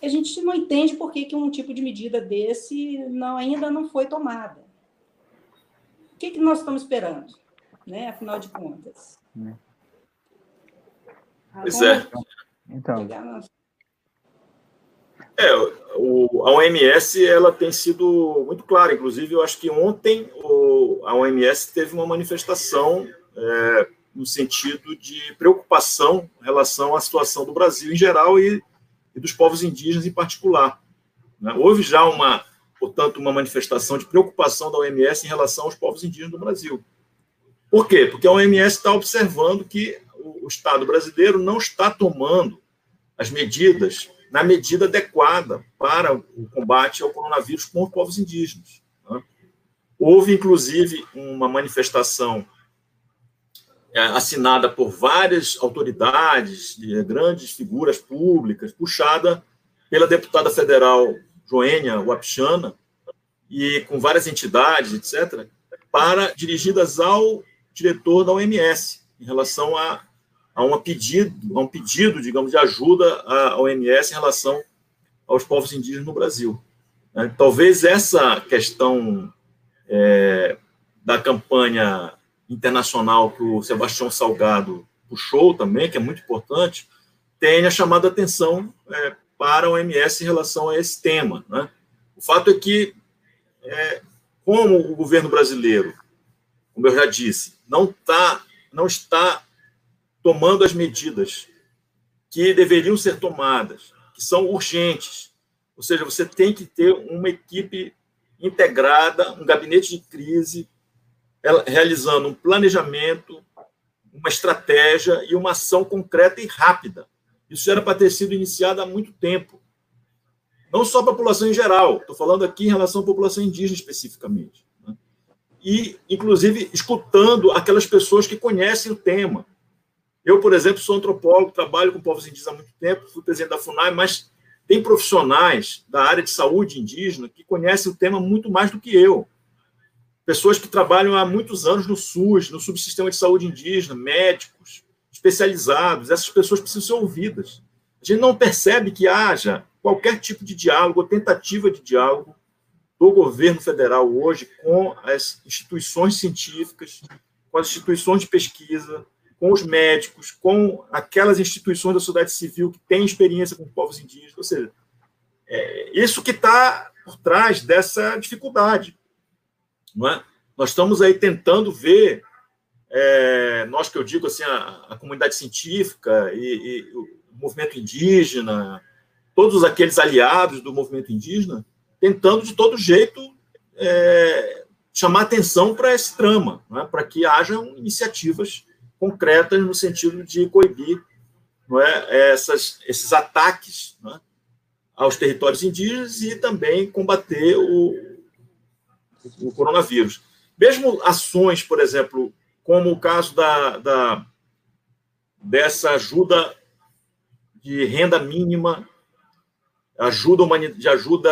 A gente não entende por que, que um tipo de medida desse não, ainda não foi tomada. O que, que nós estamos esperando, né, afinal de contas? Pois é. Então, é, o, a OMS ela tem sido muito clara. Inclusive, eu acho que ontem o, a OMS teve uma manifestação é, no sentido de preocupação em relação à situação do Brasil em geral e, e dos povos indígenas em particular. Né? Houve já uma, portanto, uma manifestação de preocupação da OMS em relação aos povos indígenas do Brasil. Por quê? Porque a OMS está observando que o, Estado brasileiro não está tomando as medidas na medida adequada para o combate ao coronavírus com os povos indígenas. Né? Houve, inclusive, uma manifestação é, assinada por várias autoridades, grandes figuras públicas, puxada pela deputada federal Joênia Wapichana, e com várias entidades, etc., para dirigidas ao diretor da OMS, em relação a a, uma pedido, a um pedido, digamos, de ajuda à OMS em relação aos povos indígenas no Brasil. Né? Talvez essa questão é, da campanha internacional que o Sebastião Salgado puxou também, que é muito importante, tenha chamado a atenção é, para a OMS em relação a esse tema. Né? O fato é que, é, como o governo brasileiro, como eu já disse, não, tá, não está tomando as medidas que deveriam ser tomadas, que são urgentes. Ou seja, você tem que ter uma equipe integrada, um gabinete de crise, realizando um planejamento, uma estratégia e uma ação concreta e rápida. Isso era para ter sido iniciado há muito tempo. Não só a população em geral, estou falando aqui em relação à população indígena especificamente. Né? E, inclusive, escutando aquelas pessoas que conhecem o tema, eu, por exemplo, sou antropólogo, trabalho com povos indígenas há muito tempo, fui presidente da FUNAI, mas tem profissionais da área de saúde indígena que conhecem o tema muito mais do que eu. pessoas que trabalham há muitos anos no SUS, no subsistema de saúde indígena, médicos especializados, essas pessoas precisam ser ouvidas. A gente não percebe que haja qualquer tipo de diálogo ou tentativa de diálogo do governo federal hoje com as instituições científicas, com as instituições de pesquisa, com os médicos, com aquelas instituições da sociedade civil que têm experiência com povos indígenas. Ou seja, é isso que está por trás dessa dificuldade. Não é? Nós estamos aí tentando ver, é, nós que eu digo assim, a, a comunidade científica e, e, o movimento indígena, todos aqueles aliados do movimento indígena, tentando de todo jeito é, chamar atenção para esse trama, é? para que hajam iniciativas concretas no sentido de coibir é, essas, esses ataques é, aos territórios indígenas e também combater o, o coronavírus. Mesmo ações, por exemplo, como o caso da, da dessa ajuda de renda mínima, ajuda de ajuda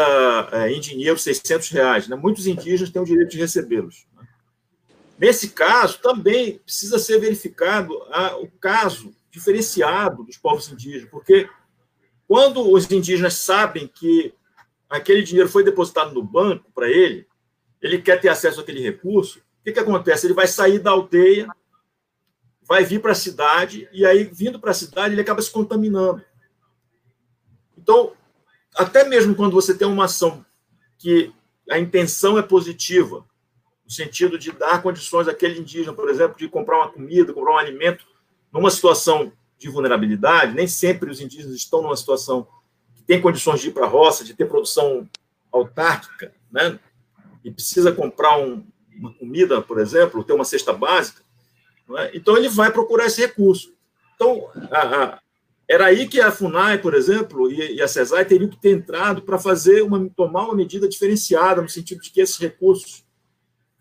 em dinheiro, 600 reais. Né? Muitos indígenas têm o direito de recebê-los. Né? Nesse caso, também precisa ser verificado a, o caso diferenciado dos povos indígenas, porque quando os indígenas sabem que aquele dinheiro foi depositado no banco para ele, ele quer ter acesso àquele recurso, que, que acontece? Ele vai sair da aldeia, vai vir para a cidade, e aí, vindo para a cidade, ele acaba se contaminando. Então, até mesmo quando você tem uma ação que a intenção é positiva, no sentido de dar condições àquele indígena, por exemplo, de comprar uma comida, comprar um alimento, numa situação de vulnerabilidade, nem sempre os indígenas estão numa situação que tem condições de ir para a roça, de ter produção autárquica, né? e precisa comprar um, uma comida, por exemplo, ter uma cesta básica, é? então ele vai procurar esse recurso. Então, a, a, era aí que a FUNAI, por exemplo, e, e a CESAI teriam que ter entrado para fazer uma, tomar uma medida diferenciada, no sentido de que esses recursos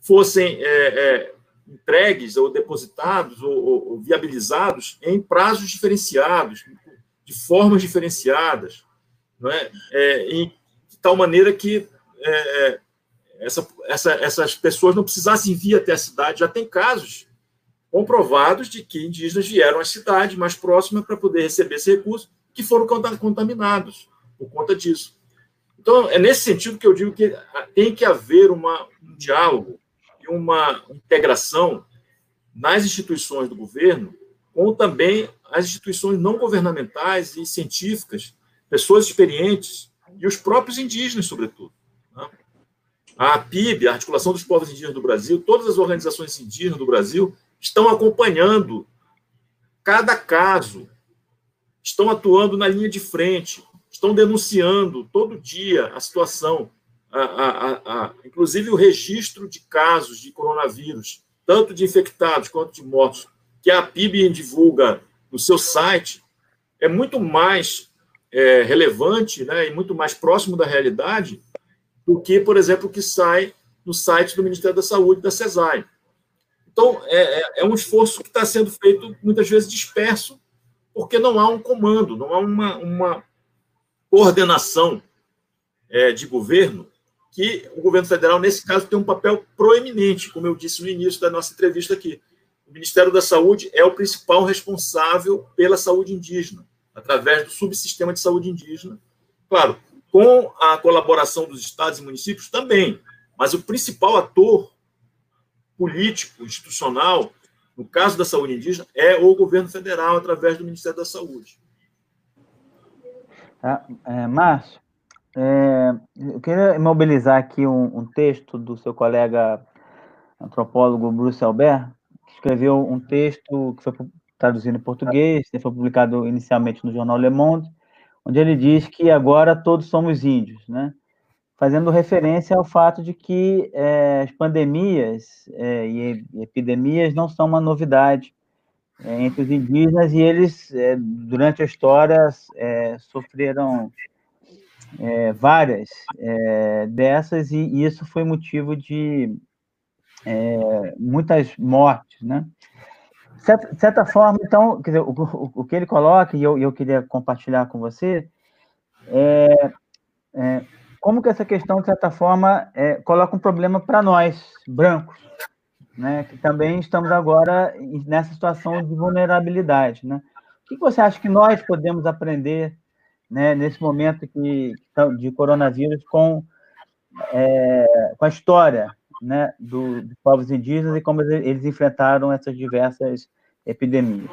fossem é, é, entregues ou depositados ou, ou, ou, viabilizados em prazos diferenciados, de formas diferenciadas, não é? é em, de tal maneira que é, é essa, essa, essas pessoas não precisassem vir até a cidade. Já tem casos comprovados de que indígenas vieram à cidade mais próxima para poder receber esse recurso, que foram contaminados por conta disso. Então, é nesse sentido que eu digo que tem que haver uma, um diálogo e uma integração nas instituições do governo, com também as instituições não governamentais e científicas, pessoas experientes e os próprios indígenas, sobretudo a PIB, a Articulação dos Povos Indígenas do Brasil, todas as organizações indígenas do Brasil estão acompanhando cada caso, estão atuando na linha de frente, estão denunciando todo dia a situação, a, a, a, inclusive o registro de casos de coronavírus, tanto de infectados quanto de mortos, que a PIB divulga no seu site, é muito mais é, relevante né, e muito mais próximo da realidade do que, por exemplo, o que sai no site do Ministério da Saúde, da CESAI. Então, é, é, é um esforço que está sendo feito, muitas vezes, disperso, porque não há um comando, não há uma, uma coordenação é, de governo, que o governo federal, nesse caso, tem um papel proeminente, como eu disse no início da nossa entrevista aqui. O Ministério da Saúde é o principal responsável pela saúde indígena, através do subsistema de saúde indígena. Claro, com a colaboração dos estados e municípios também, mas o principal ator político, institucional, no caso da saúde indígena, é o governo federal, através do Ministério da Saúde. Ah, é, Márcio, é, eu queria mobilizar aqui um, um, texto do seu colega antropólogo Bruce Albert, que escreveu um texto que foi traduzido em português, foi publicado inicialmente no jornal Le Monde, onde ele diz que agora todos somos índios, né? fazendo referência ao fato de que é, as pandemias é, e epidemias não são uma novidade é, entre os indígenas e eles, é, durante a história, é, sofreram é, várias dessas e isso foi motivo de muitas mortes, né? De certa forma, então, dizer, o, o, o que ele coloca, e eu, eu queria compartilhar com você, é, é como que essa questão, de certa forma, é, coloca um problema para nós, brancos, né, que também estamos agora nessa situação de vulnerabilidade. Né? O que você acha que nós podemos aprender né, nesse momento que, de coronavírus com, é, com a história né, do, dos povos indígenas e como eles enfrentaram essas diversas epidemias?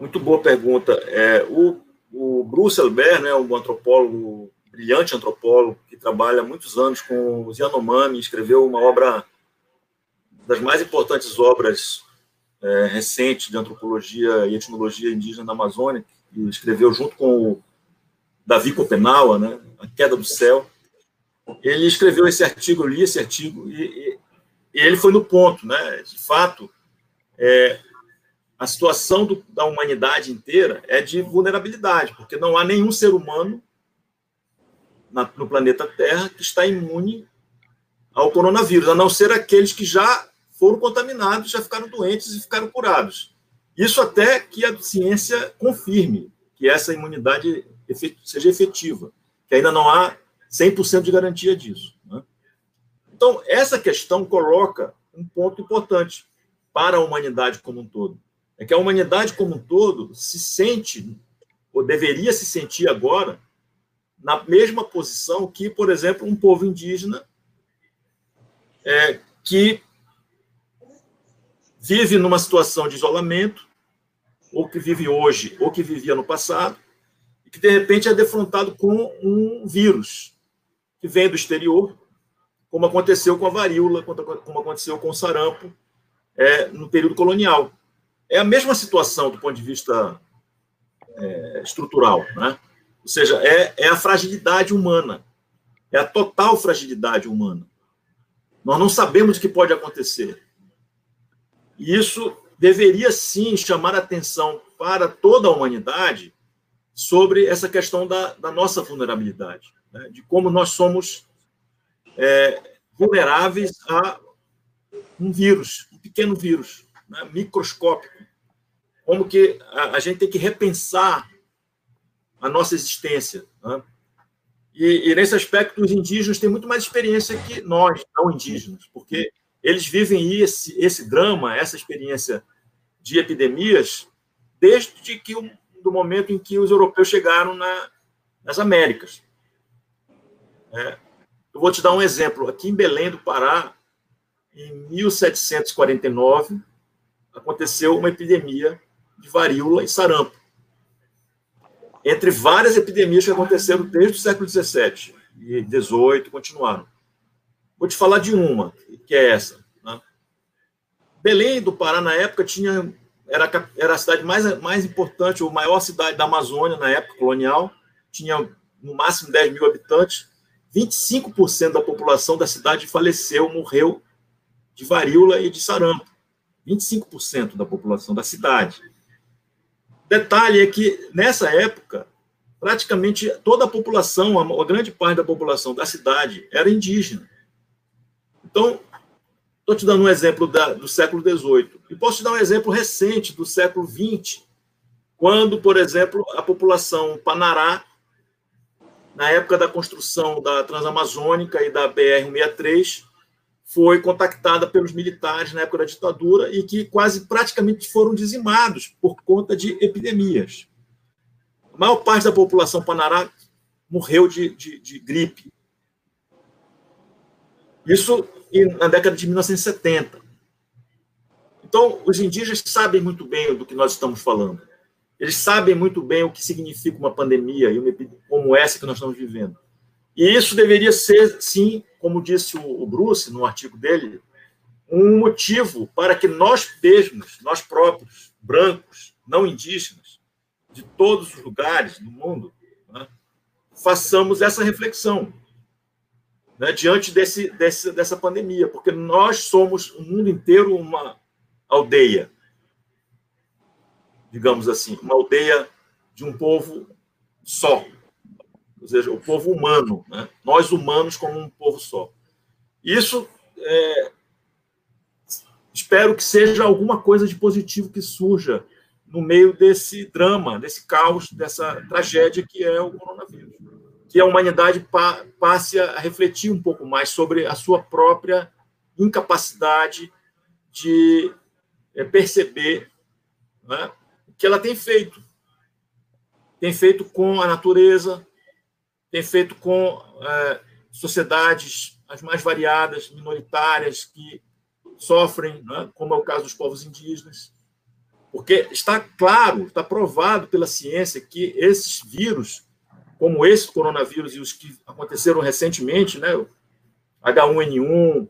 Muito boa pergunta. É, o, o Bruce Albert, né, um antropólogo, brilhante antropólogo, que trabalha há muitos anos com os Yanomami, escreveu uma obra, das mais importantes obras é, recentes de antropologia e etnologia indígena na Amazônia, que escreveu junto com o Davi Copenaua, né, A Queda do Céu. Ele escreveu esse artigo, eu li esse artigo, e, e, ele foi no ponto. Né? De fato, é, a situação do, da humanidade inteira é de vulnerabilidade, porque não há nenhum ser humano na, no planeta Terra que está imune ao coronavírus, a não ser aqueles que já foram contaminados, já ficaram doentes e ficaram curados. Isso até que a ciência confirme que essa imunidade seja efetiva, que ainda não há 100% de garantia disso. Né? Então, essa questão coloca um ponto importante para a humanidade como um todo. É que a humanidade como um todo se sente, ou deveria se sentir agora, na mesma posição que, por exemplo, um povo indígena é, que vive numa situação de isolamento, ou que vive hoje, ou que vivia no passado, e que de repente é defrontado com um vírus que vem do exterior, como aconteceu com a varíola, como aconteceu com o sarampo é, no período colonial. É a mesma situação do ponto de vista é, estrutural, né? Ou seja, é, é a fragilidade humana, é a total fragilidade humana. Nós não sabemos o que pode acontecer. E isso deveria sim chamar atenção para toda a humanidade sobre essa questão da, da nossa vulnerabilidade, né? de como nós somos é, vulneráveis a um vírus, um pequeno vírus, né? microscópico. Como que a, a, gente tem que repensar a nossa existência. Né? E, e, nesse aspecto, os indígenas têm muito mais experiência que nós, não indígenas, porque eles vivem esse, esse drama, essa experiência de epidemias, desde que o, do momento em que os europeus chegaram na, nas Américas. É, eu vou te dar um exemplo. Aqui em Belém do Pará, em 1749, aconteceu uma epidemia de varíola e sarampo. Entre várias epidemias que aconteceram desde o século XVII e XVIII, continuaram. Vou te falar de uma, que é essa. Né? Belém do Pará, na época, tinha era, era a cidade mais, mais importante, ou maior cidade da Amazônia na época colonial, tinha no máximo 10 mil habitantes. 25% da população da cidade faleceu, morreu de varíola e de sarampo. 25% da população da cidade. Detalhe é que, nessa época, praticamente toda a população, a grande parte da população da cidade era indígena. Então, estou te dando um exemplo da, do século XVIII. E posso te dar um exemplo recente, do século XX, quando, por exemplo, a população Panará, na época da construção da Transamazônica e da BR-163, foi contactada pelos militares na época da ditadura e que quase praticamente foram dizimados por conta de epidemias. A maior parte da população panará morreu de, de, de gripe. Isso na década de 1970. Então, os indígenas sabem muito bem do que nós estamos falando. Eles sabem muito bem o que significa uma pandemia e uma como essa que nós estamos vivendo. E isso deveria ser, sim, como disse o Bruce no artigo dele, um motivo para que nós mesmos, nós próprios, brancos, não indígenas, de todos os lugares do mundo, né, façamos essa reflexão né, diante desse, desse, dessa pandemia, porque nós somos o mundo inteiro uma aldeia, digamos assim, uma aldeia de um povo só, ou seja, o povo humano, né? nós humanos como um povo só. Isso é, espero que seja alguma coisa de positivo que surja no meio desse drama, desse caos, dessa tragédia que é o coronavírus, que a humanidade pa passe a refletir um pouco mais sobre a sua própria incapacidade de é, perceber né, que ela tem feito. Tem feito com a natureza, tem feito com é, sociedades as mais variadas, minoritárias, que sofrem, né, como é o caso dos povos indígenas. Porque está claro, está provado pela ciência que esses vírus, como esse coronavírus e os que aconteceram recentemente, né, H1N1,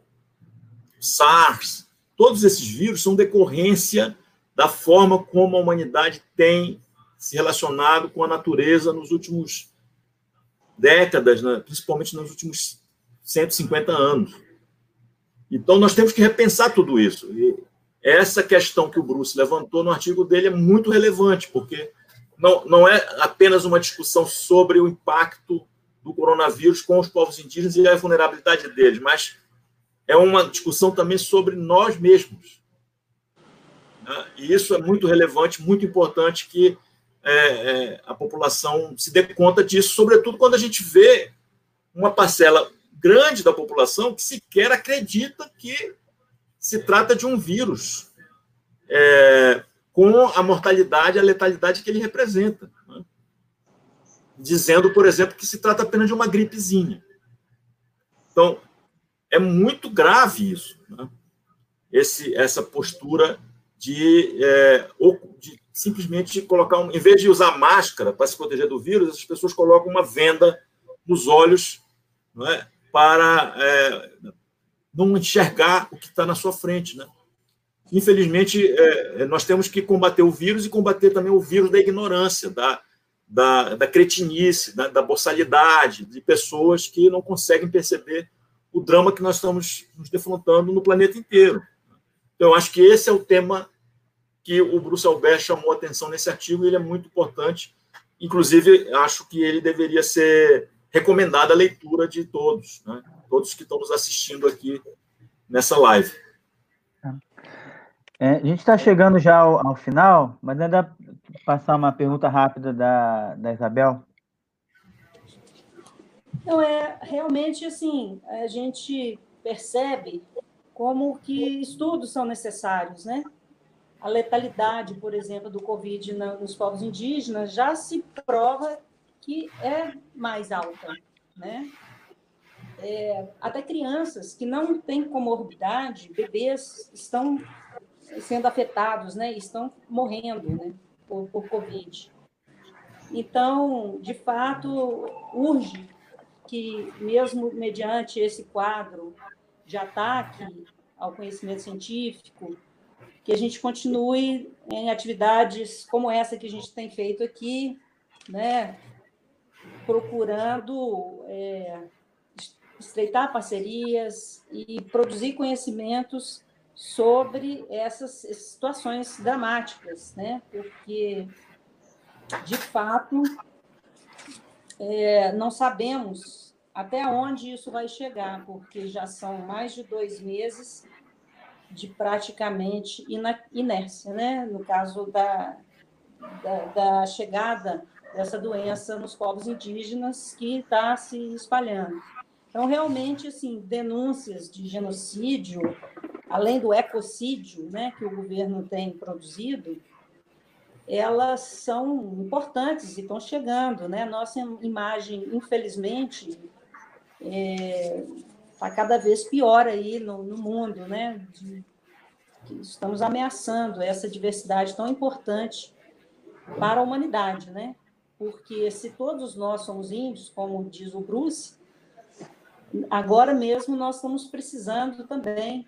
SARS, todos esses vírus são decorrência da forma como a humanidade tem se relacionado com a natureza nos últimos décadas, né? principalmente nos últimos 150 anos. Então, nós temos que repensar tudo isso. E essa questão que o Bruce levantou no artigo dele é muito relevante, porque não, não é apenas uma discussão sobre o impacto do coronavírus com os povos indígenas e a vulnerabilidade deles, mas é uma discussão também sobre nós mesmos. Né? E isso é muito relevante, muito importante que é, é, a população se dê conta disso, sobretudo quando a gente vê uma parcela grande da população que sequer acredita que se trata de um vírus é, com a mortalidade, a letalidade que ele representa. Né? Dizendo, por exemplo, que se trata apenas de uma gripezinha. Então, é muito grave isso, né? Esse, essa postura de, é, de simplesmente colocar, um, em vez de usar máscara para se proteger do vírus, as pessoas colocam uma venda nos olhos não é? para é, não enxergar o que está na sua frente. Né? Infelizmente, é, nós temos que combater o vírus e combater também o vírus da ignorância, da, da, da cretinice, da, da boçalidade, de pessoas que não conseguem perceber o drama que nós estamos nos defrontando no planeta inteiro. Então, eu acho que esse é o tema que o Bruce Albert chamou atenção nesse artigo e ele é muito importante. Inclusive, acho que ele deveria ser recomendado a leitura de todos, né? todos que estão nos assistindo aqui nessa live. É, a gente está chegando já ao, ao, final, mas ainda passar uma pergunta rápida da, da Isabel. Não, é realmente assim, a gente percebe como que estudos são necessários, né? A letalidade, por exemplo, do Covid nos povos indígenas já se prova que é mais alta, né? É, até crianças que não têm comorbidade, bebês estão sendo afetados, né? Estão morrendo, né? Por, por Covid. Então, de fato, urge que, mesmo mediante esse quadro de ataque ao conhecimento científico, que a gente continue em atividades como essa que a gente tem feito aqui, né, procurando é, estreitar parcerias e produzir conhecimentos sobre essas situações dramáticas, né, porque, de fato, é, não sabemos até onde isso vai chegar, porque já são mais de dois meses de praticamente inércia, né? no caso da, da, da chegada dessa doença nos povos indígenas que está se espalhando. Então, realmente, assim, denúncias de genocídio, além do ecocídio né, que o governo tem produzido, elas são importantes e estão chegando. Né? Nossa imagem, infelizmente, está é, tá cada vez pior aí no, no mundo, né? De, estamos ameaçando essa diversidade tão importante para a humanidade, né? Porque se todos nós somos índios, como diz o Bruce, agora mesmo nós estamos precisando também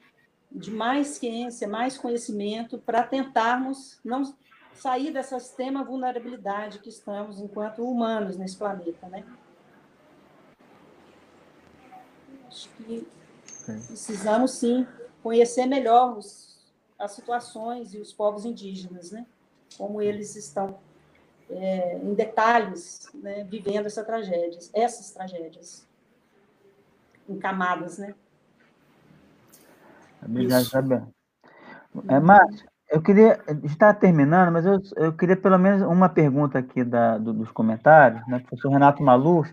de mais ciência, mais conhecimento para tentarmos não sair dessa extrema vulnerabilidade que estamos enquanto humanos nesse planeta, né? Acho que precisamos sim conhecer melhor os, as situações e os povos indígenas, né? Como eles estão é, em detalhes, né, vivendo essa tragédia, essas tragédias em camadas, né? Obrigado, Isabel. É, Márcio, eu queria, está terminando, mas eu, eu queria pelo menos uma pergunta aqui da, do, dos comentários, né? O professor Renato Maluf,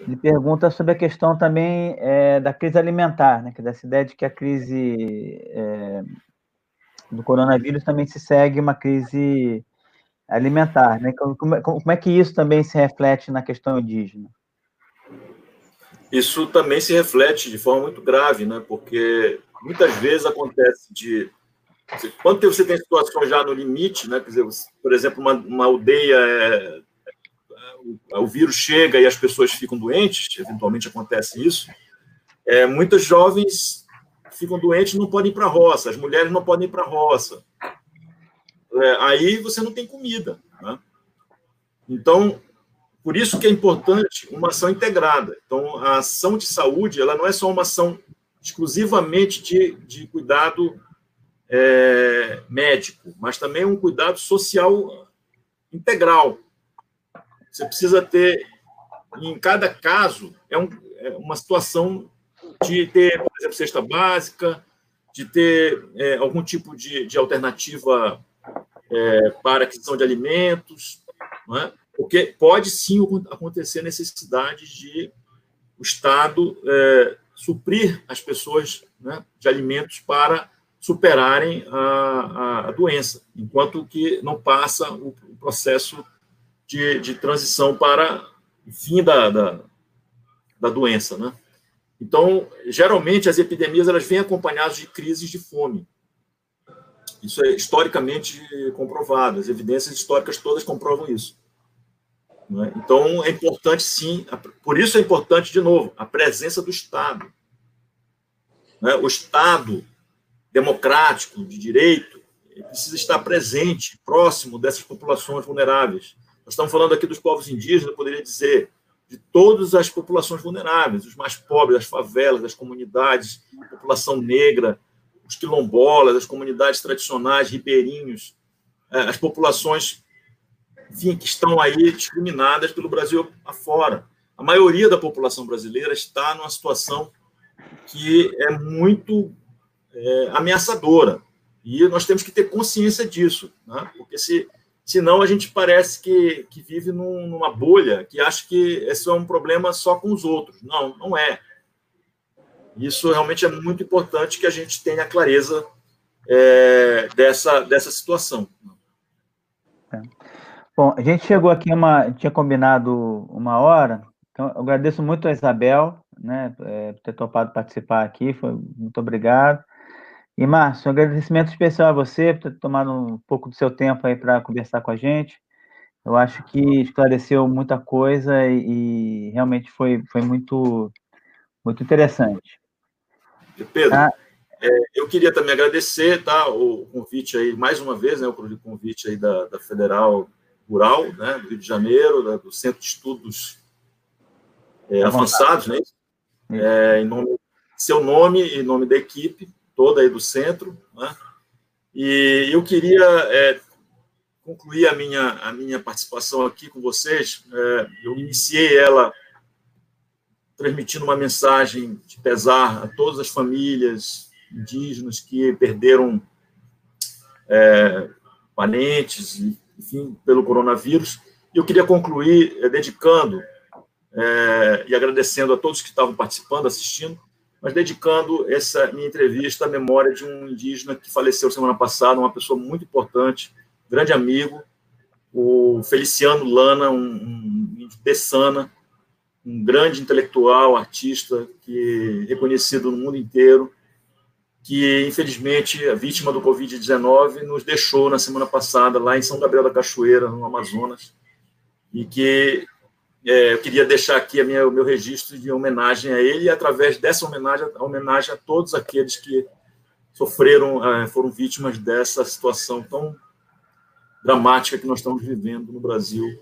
Ele pergunta sobre a questão também é, da crise alimentar, né? Que dessa ideia de que a crise é, do coronavírus também se segue uma crise alimentar, né? Como, como, é que isso também se reflete na questão indígena? Isso também se reflete de forma muito grave, né? Porque muitas vezes acontece de quando você tem situações já no limite, né? Quer dizer, por exemplo, uma, uma aldeia é, o vírus chega e as pessoas ficam doentes, eventualmente acontece isso. É, muitos jovens ficam doentes não podem ir para a roça, as mulheres não podem ir para a roça. É, aí você não tem comida. Né? Então, por isso que é importante uma ação integrada. Então, a ação de saúde ela não é só uma ação exclusivamente de, de cuidado é, médico, mas também um cuidado social integral. Você precisa ter, em cada caso, é, um, é uma situação de ter, por exemplo, cesta básica, de ter é, algum tipo de, de alternativa é, para aquisição de alimentos, é? porque pode sim acontecer necessidade de o Estado é, suprir as pessoas né, de alimentos para superarem a, a, doença, enquanto que não passa o, o processo de, de, transição para fim da, da, da, doença, né? Então, geralmente, as epidemias elas vêm acompanhadas de crises de fome. Isso é historicamente comprovado, as evidências históricas todas comprovam isso. Né? Então, é importante, sim, por isso é importante, de novo, a presença do Estado. Né? O Estado democrático, de direito, precisa estar presente, próximo dessas populações vulneráveis. Nós estamos falando aqui dos povos indígenas, eu poderia dizer, de todas as populações vulneráveis, os mais pobres, as favelas, as comunidades, a população negra, os quilombolas, as comunidades tradicionais, ribeirinhos, é, as populações enfim, que estão aí discriminadas pelo Brasil afora. A maioria da população brasileira está numa situação que é muito é, ameaçadora. E nós temos que ter consciência disso, né? porque se, senão a gente parece que, que vive num, numa bolha que acha que esse é um problema só com os outros. Não, não é. Isso realmente é muito importante que a gente tenha clareza é, dessa, dessa situação. É. Bom, a gente chegou aqui, uma, tinha combinado uma hora, então eu agradeço muito a Isabel, né, é, por ter topado participar aqui, foi, muito obrigado. E, Márcio, um agradecimento especial a você por ter tomado um pouco do seu tempo aí para conversar com a gente. Eu acho que esclareceu muita coisa e, e realmente foi, foi muito, muito interessante. Pedro, tá? é, eu queria também agradecer tá, o convite aí, mais uma vez, né, o convite aí da, da Federal Rural, né, do Rio de Janeiro, da, do Centro de Estudos é, Avançados, né, é, em nome, seu nome e nome da equipe, toda aí do centro, né? E eu queria é, concluir a minha, a minha participação aqui com vocês. É, eu iniciei ela transmitindo uma mensagem de pesar a todas as famílias indígenas que perderam é, parentes, enfim, pelo coronavírus. E eu queria concluir é, dedicando é, e agradecendo a todos que estavam participando, assistindo, mas dedicando essa minha entrevista à memória de um indígena que faleceu semana passada, uma pessoa muito importante, grande amigo, o Feliciano Lana, um, um Bessana, um grande intelectual, artista, que reconhecido no mundo inteiro, que infelizmente a vítima do Covid-19 nos deixou na semana passada lá em São Gabriel da Cachoeira, no Amazonas, e que é, eu queria deixar aqui minha, o meu registro de homenagem a ele, e através dessa homenagem, a homenagem a todos aqueles que sofreram, é, foram vítimas dessa situação tão dramática que nós estamos vivendo no Brasil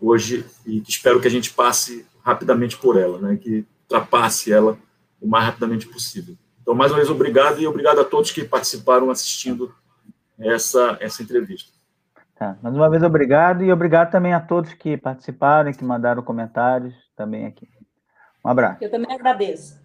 hoje, e que espero que a gente passe rapidamente por ela, né, que ultrapasse ela o mais rapidamente possível. Então, mais uma vez, obrigado, e obrigado a todos que participaram assistindo essa, essa entrevista. Tá. Mais uma vez, obrigado. E obrigado também a todos que participaram e que mandaram comentários também aqui. Um abraço. Eu também agradeço.